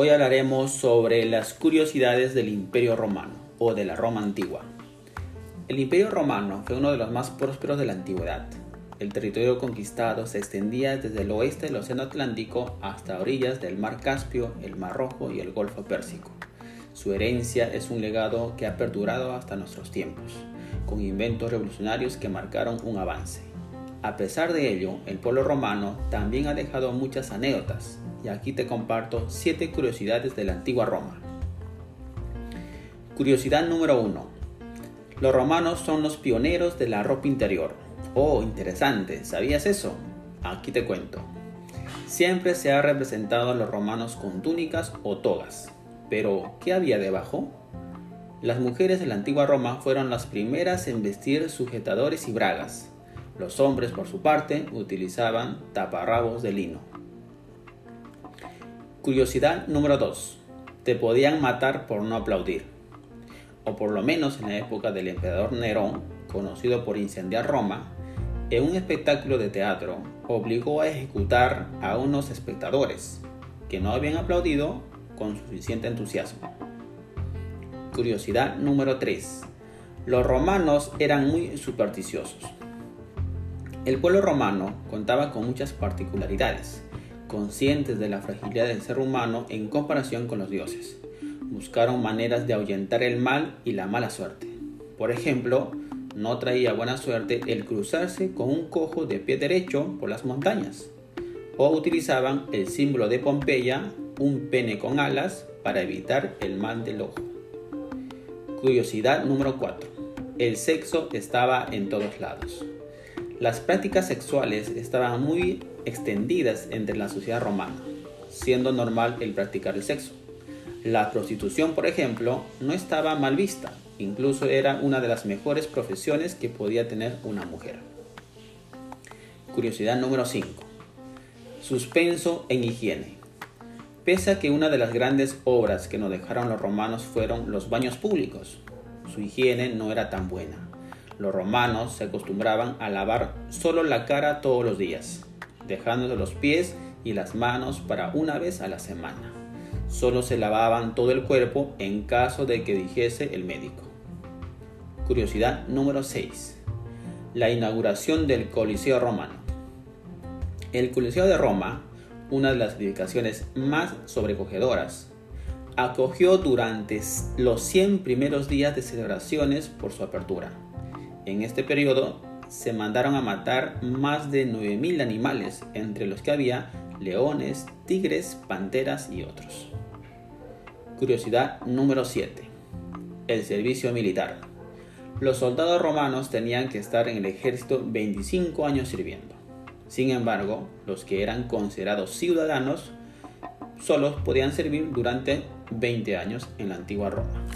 Hoy hablaremos sobre las curiosidades del Imperio Romano o de la Roma antigua. El Imperio Romano fue uno de los más prósperos de la antigüedad. El territorio conquistado se extendía desde el oeste del Océano Atlántico hasta orillas del Mar Caspio, el Mar Rojo y el Golfo Pérsico. Su herencia es un legado que ha perdurado hasta nuestros tiempos, con inventos revolucionarios que marcaron un avance. A pesar de ello, el pueblo romano también ha dejado muchas anécdotas, y aquí te comparto 7 curiosidades de la antigua Roma. Curiosidad número 1. Los romanos son los pioneros de la ropa interior. Oh, interesante, ¿sabías eso? Aquí te cuento. Siempre se ha representado a los romanos con túnicas o togas. Pero, ¿qué había debajo? Las mujeres de la antigua Roma fueron las primeras en vestir sujetadores y bragas. Los hombres, por su parte, utilizaban taparrabos de lino. Curiosidad número 2. Te podían matar por no aplaudir. O por lo menos en la época del emperador Nerón, conocido por incendiar Roma, en un espectáculo de teatro obligó a ejecutar a unos espectadores que no habían aplaudido con suficiente entusiasmo. Curiosidad número 3. Los romanos eran muy supersticiosos. El pueblo romano contaba con muchas particularidades, conscientes de la fragilidad del ser humano en comparación con los dioses. Buscaron maneras de ahuyentar el mal y la mala suerte. Por ejemplo, no traía buena suerte el cruzarse con un cojo de pie derecho por las montañas. O utilizaban el símbolo de Pompeya, un pene con alas, para evitar el mal del ojo. Curiosidad número 4. El sexo estaba en todos lados. Las prácticas sexuales estaban muy extendidas entre la sociedad romana, siendo normal el practicar el sexo. La prostitución, por ejemplo, no estaba mal vista, incluso era una de las mejores profesiones que podía tener una mujer. Curiosidad número 5. Suspenso en higiene. Pese a que una de las grandes obras que nos dejaron los romanos fueron los baños públicos, su higiene no era tan buena. Los romanos se acostumbraban a lavar solo la cara todos los días, dejándose los pies y las manos para una vez a la semana. Solo se lavaban todo el cuerpo en caso de que dijese el médico. Curiosidad número 6. La inauguración del Coliseo romano. El Coliseo de Roma, una de las edificaciones más sobrecogedoras, acogió durante los 100 primeros días de celebraciones por su apertura en este periodo se mandaron a matar más de 9.000 animales, entre los que había leones, tigres, panteras y otros. Curiosidad número 7. El servicio militar. Los soldados romanos tenían que estar en el ejército 25 años sirviendo. Sin embargo, los que eran considerados ciudadanos solos podían servir durante 20 años en la antigua Roma.